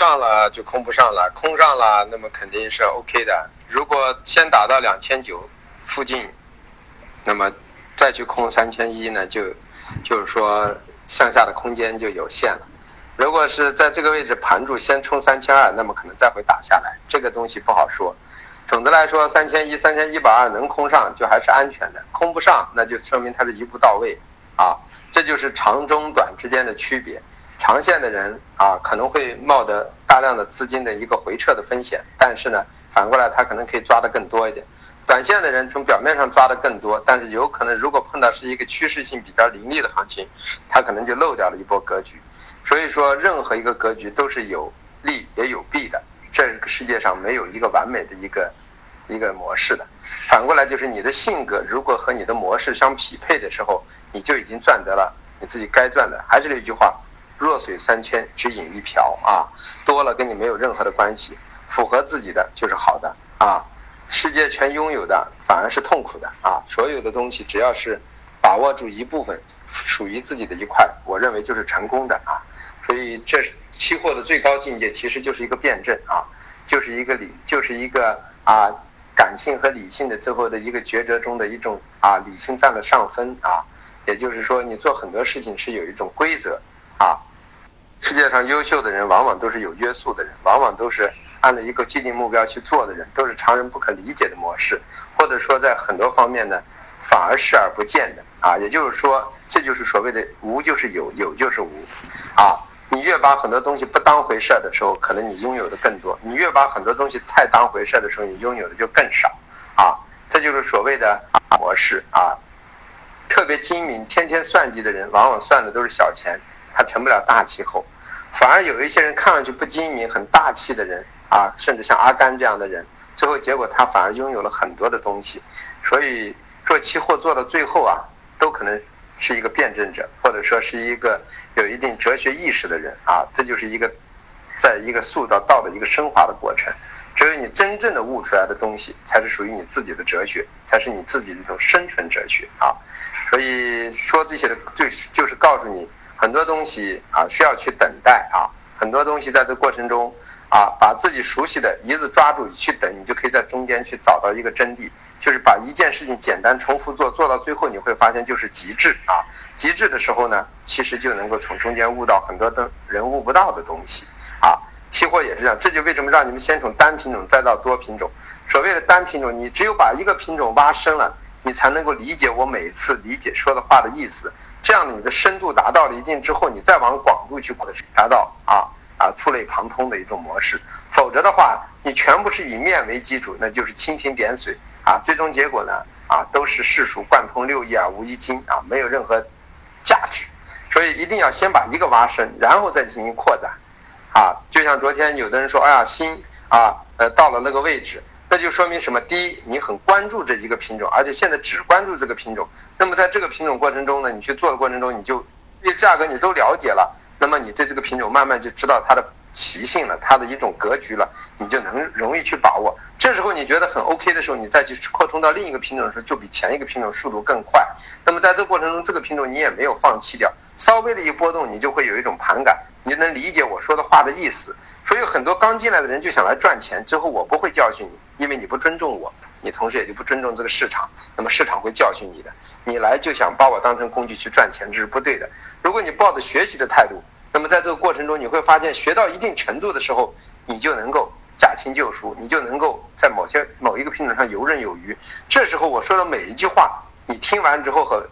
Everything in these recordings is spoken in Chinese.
上了就空不上了，空上了那么肯定是 OK 的。如果先打到两千九附近，那么再去空三千一呢，就就是说向下的空间就有限了。如果是在这个位置盘住，先冲三千二，那么可能再会打下来，这个东西不好说。总的来说，三千一、三千一百二能空上就还是安全的，空不上那就说明它是一步到位啊。这就是长中短之间的区别。长线的人啊，可能会冒着大量的资金的一个回撤的风险，但是呢，反过来他可能可以抓得更多一点。短线的人从表面上抓得更多，但是有可能如果碰到是一个趋势性比较凌厉的行情，他可能就漏掉了一波格局。所以说，任何一个格局都是有利也有弊的。这个世界上没有一个完美的一个一个模式的。反过来就是你的性格如果和你的模式相匹配的时候，你就已经赚得了你自己该赚的。还是那句话，弱水三千，只饮一瓢啊，多了跟你没有任何的关系。符合自己的就是好的啊。世界全拥有的反而是痛苦的啊。所有的东西只要是把握住一部分属于自己的一块，我认为就是成功的啊。所以，这期货的最高境界其实就是一个辩证啊，就是一个理，就是一个啊感性和理性的最后的一个抉择中的一种啊理性占了上风啊。也就是说，你做很多事情是有一种规则啊。世界上优秀的人往往都是有约束的人，往往都是按照一个既定目标去做的人，都是常人不可理解的模式，或者说在很多方面呢，反而视而不见的啊。也就是说，这就是所谓的无就是有，有就是无啊。你越把很多东西不当回事儿的时候，可能你拥有的更多；你越把很多东西太当回事儿的时候，你拥有的就更少。啊，这就是所谓的模式啊。特别精明、天天算计的人，往往算的都是小钱，他成不了大气候。反而有一些人看上去不精明、很大气的人啊，甚至像阿甘这样的人，最后结果他反而拥有了很多的东西。所以做期货做到最后啊，都可能是一个辩证者，或者说是一个。有一定哲学意识的人啊，这就是一个，在一个塑造道的一个升华的过程。只有你真正的悟出来的东西，才是属于你自己的哲学，才是你自己的一种生存哲学啊。所以说这些的，就就是告诉你很多东西啊，需要去等待啊。很多东西在这过程中啊，把自己熟悉的一字抓住去等，你就可以在中间去找到一个真谛。就是把一件事情简单重复做，做到最后你会发现就是极致啊！极致的时候呢，其实就能够从中间悟到很多的人悟不到的东西啊。期货也是这样，这就为什么让你们先从单品种再到多品种。所谓的单品种，你只有把一个品种挖深了，你才能够理解我每次理解说的话的意思。这样你的深度达到了一定之后，你再往广度去扩，达到啊啊触类旁通的一种模式。否则的话，你全部是以面为基础，那就是蜻蜓点水。啊，最终结果呢？啊，都是世俗贯通六艺而无一精啊，没有任何价值。所以一定要先把一个挖深，然后再进行扩展。啊，就像昨天有的人说，哎呀，心啊，呃，到了那个位置，那就说明什么？第一，你很关注这一个品种，而且现在只关注这个品种。那么在这个品种过程中呢，你去做的过程中，你就对价格你都了解了，那么你对这个品种慢慢就知道它的。习性了，它的一种格局了，你就能容易去把握。这时候你觉得很 OK 的时候，你再去扩充到另一个品种的时候，就比前一个品种速度更快。那么在这个过程中，这个品种你也没有放弃掉，稍微的一波动，你就会有一种盘感，你就能理解我说的话的意思。所以很多刚进来的人就想来赚钱，最后我不会教训你，因为你不尊重我，你同时也就不尊重这个市场，那么市场会教训你的。你来就想把我当成工具去赚钱，这是不对的。如果你抱着学习的态度。那么在这个过程中，你会发现学到一定程度的时候，你就能够驾轻就熟，你就能够在某些某一个品种上游刃有余。这时候我说的每一句话，你听完之后和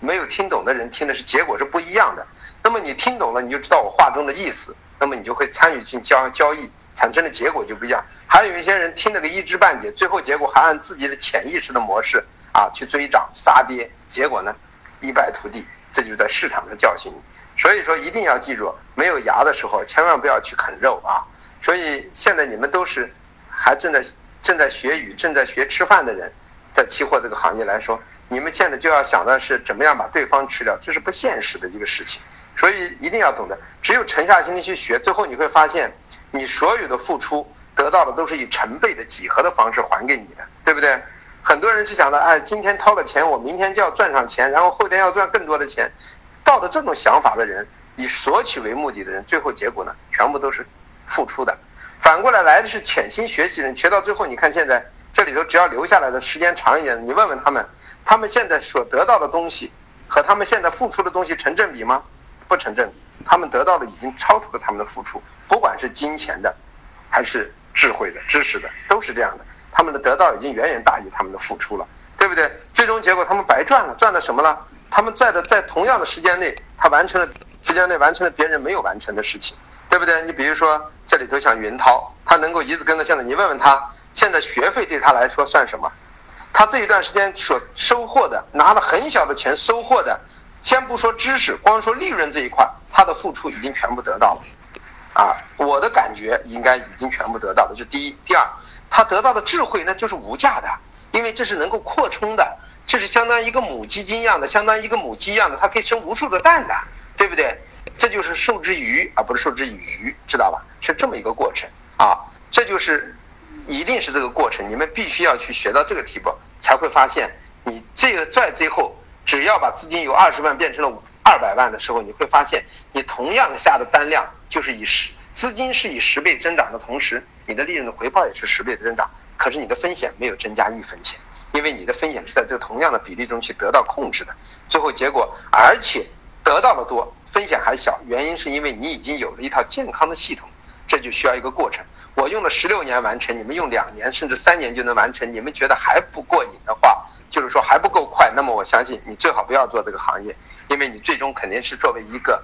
没有听懂的人听的是结果是不一样的。那么你听懂了，你就知道我话中的意思，那么你就会参与进交交易，产生的结果就不一样。还有一些人听了个一知半解，最后结果还按自己的潜意识的模式啊去追涨杀跌，结果呢一败涂地。这就是在市场上教训你。所以说，一定要记住，没有牙的时候，千万不要去啃肉啊！所以现在你们都是还正在正在学语、正在学吃饭的人，在期货这个行业来说，你们现在就要想的是怎么样把对方吃掉，这是不现实的一个事情。所以一定要懂得，只有沉下心去学，最后你会发现，你所有的付出得到的都是以成倍的几何的方式还给你的，对不对？很多人是想的，哎，今天掏了钱，我明天就要赚上钱，然后后天要赚更多的钱。抱着这种想法的人，以索取为目的的人，最后结果呢，全部都是付出的。反过来来的是潜心学习的人，学到最后，你看现在这里头只要留下来的时间长一点，你问问他们，他们现在所得到的东西和他们现在付出的东西成正比吗？不成正，他们得到的已经超出了他们的付出，不管是金钱的，还是智慧的、知识的，都是这样的。他们的得到已经远远大于他们的付出了，对不对？最终结果他们白赚了，赚了什么了？他们在的在同样的时间内，他完成了时间内完成了别人没有完成的事情。对不对？你比如说这里头像云涛，他能够一直跟到现在，你问问他，现在学费对他来说算什么？他这一段时间所收获的，拿了很小的钱收获的，先不说知识，光说利润这一块，他的付出已经全部得到了。啊，我的感觉应该已经全部得到了。这第一，第二，他得到的智慧那就是无价的，因为这是能够扩充的，这是相当于一个母鸡精一样的，相当于一个母鸡一样的，它可以生无数的蛋的，对不对？这就是受之鱼，而不是受之以渔，知道吧？是这么一个过程啊！这就是一定是这个过程，你们必须要去学到这个题目，才会发现你这个在最后，只要把资金由二十万变成了二百万的时候，你会发现你同样下的单量就是以十资金是以十倍增长的同时，你的利润的回报也是十倍的增长，可是你的风险没有增加一分钱，因为你的风险是在这个同样的比例中去得到控制的，最后结果而且得到的多。风险还小，原因是因为你已经有了一套健康的系统，这就需要一个过程。我用了十六年完成，你们用两年甚至三年就能完成，你们觉得还不过瘾的话，就是说还不够快，那么我相信你最好不要做这个行业，因为你最终肯定是作为一个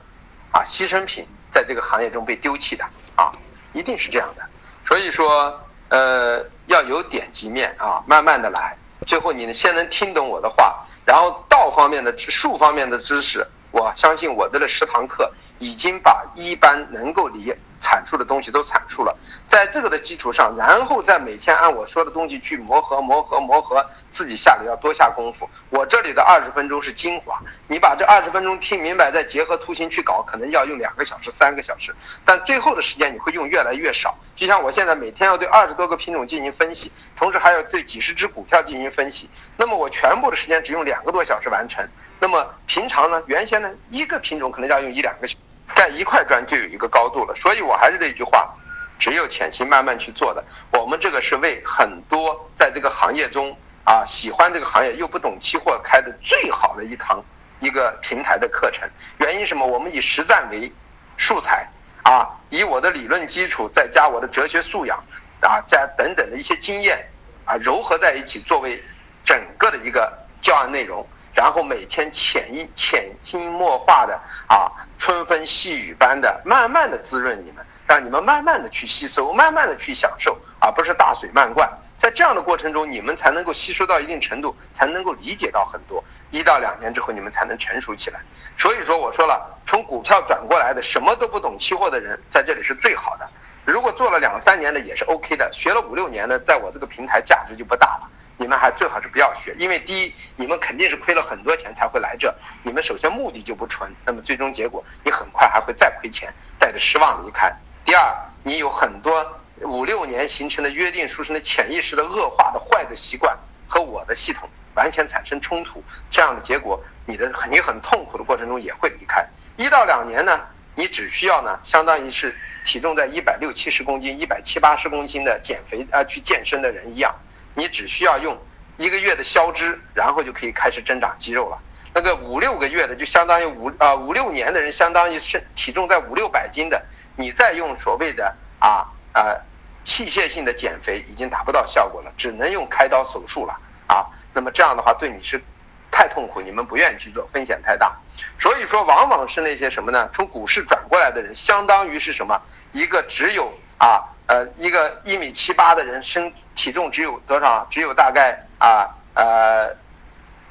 啊牺牲品，在这个行业中被丢弃的啊，一定是这样的。所以说，呃，要有点及面啊，慢慢的来，最后你先能听懂我的话，然后道方面的术方面的知识。我相信我的这十堂课已经把一般能够理阐述的东西都阐述了，在这个的基础上，然后再每天按我说的东西去磨合、磨合、磨合，自己下里要多下功夫。我这里的二十分钟是精华，你把这二十分钟听明白，再结合图形去搞，可能要用两个小时、三个小时，但最后的时间你会用越来越少。就像我现在每天要对二十多个品种进行分析，同时还要对几十只股票进行分析，那么我全部的时间只用两个多小时完成。那么平常呢，原先呢一个品种可能要用一两个小时。盖一块砖就有一个高度了，所以我还是那句话，只有潜心慢慢去做的。我们这个是为很多在这个行业中啊喜欢这个行业又不懂期货开的最好的一堂一个平台的课程。原因什么？我们以实战为素材啊，以我的理论基础再加我的哲学素养啊，加等等的一些经验啊，糅合在一起作为整个的一个教案内容。然后每天潜移潜心默化的啊，春风细雨般的，慢慢的滋润你们，让你们慢慢的去吸收，慢慢的去享受，而不是大水漫灌。在这样的过程中，你们才能够吸收到一定程度，才能够理解到很多。一到两年之后，你们才能成熟起来。所以说，我说了，从股票转过来的，什么都不懂期货的人，在这里是最好的。如果做了两三年的也是 OK 的，学了五六年的，在我这个平台价值就不大了。你们还最好是不要学，因为第一，你们肯定是亏了很多钱才会来这，你们首先目的就不纯，那么最终结果你很快还会再亏钱，带着失望离开。第二，你有很多五六年形成的约定俗成的潜意识的恶化的坏的习惯和我的系统完全产生冲突，这样的结果，你的你很痛苦的过程中也会离开。一到两年呢，你只需要呢，相当于是体重在一百六七十公斤、一百七八十公斤的减肥啊去健身的人一样。你只需要用一个月的消脂，然后就可以开始增长肌肉了。那个五六个月的，就相当于五啊五六年的人，相当于是体重在五六百斤的，你再用所谓的啊啊器械性的减肥，已经达不到效果了，只能用开刀手术了啊。那么这样的话，对你是太痛苦，你们不愿意去做，风险太大。所以说，往往是那些什么呢？从股市转过来的人，相当于是什么？一个只有啊。呃，一个一米七八的人，身体重只有多少？只有大概啊呃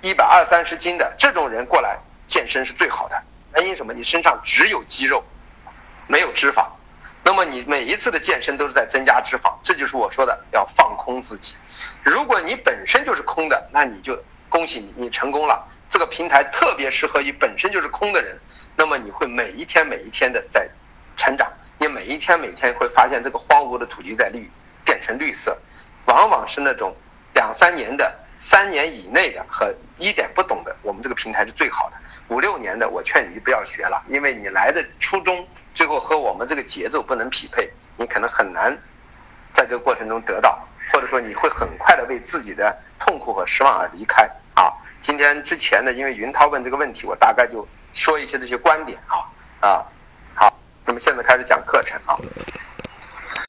一百二三十斤的这种人过来健身是最好的。原因什么？你身上只有肌肉，没有脂肪。那么你每一次的健身都是在增加脂肪，这就是我说的要放空自己。如果你本身就是空的，那你就恭喜你，你成功了。这个平台特别适合于本身就是空的人，那么你会每一天每一天的在成长。你每一天每天会发现这个荒芜的土地在绿，变成绿色，往往是那种两三年的、三年以内的和一点不懂的，我们这个平台是最好的。五六年的，我劝你不要学了，因为你来的初衷最后和我们这个节奏不能匹配，你可能很难在这个过程中得到，或者说你会很快的为自己的痛苦和失望而离开啊。今天之前呢，因为云涛问这个问题，我大概就说一些这些观点啊啊。好，那么现在开始讲课程啊。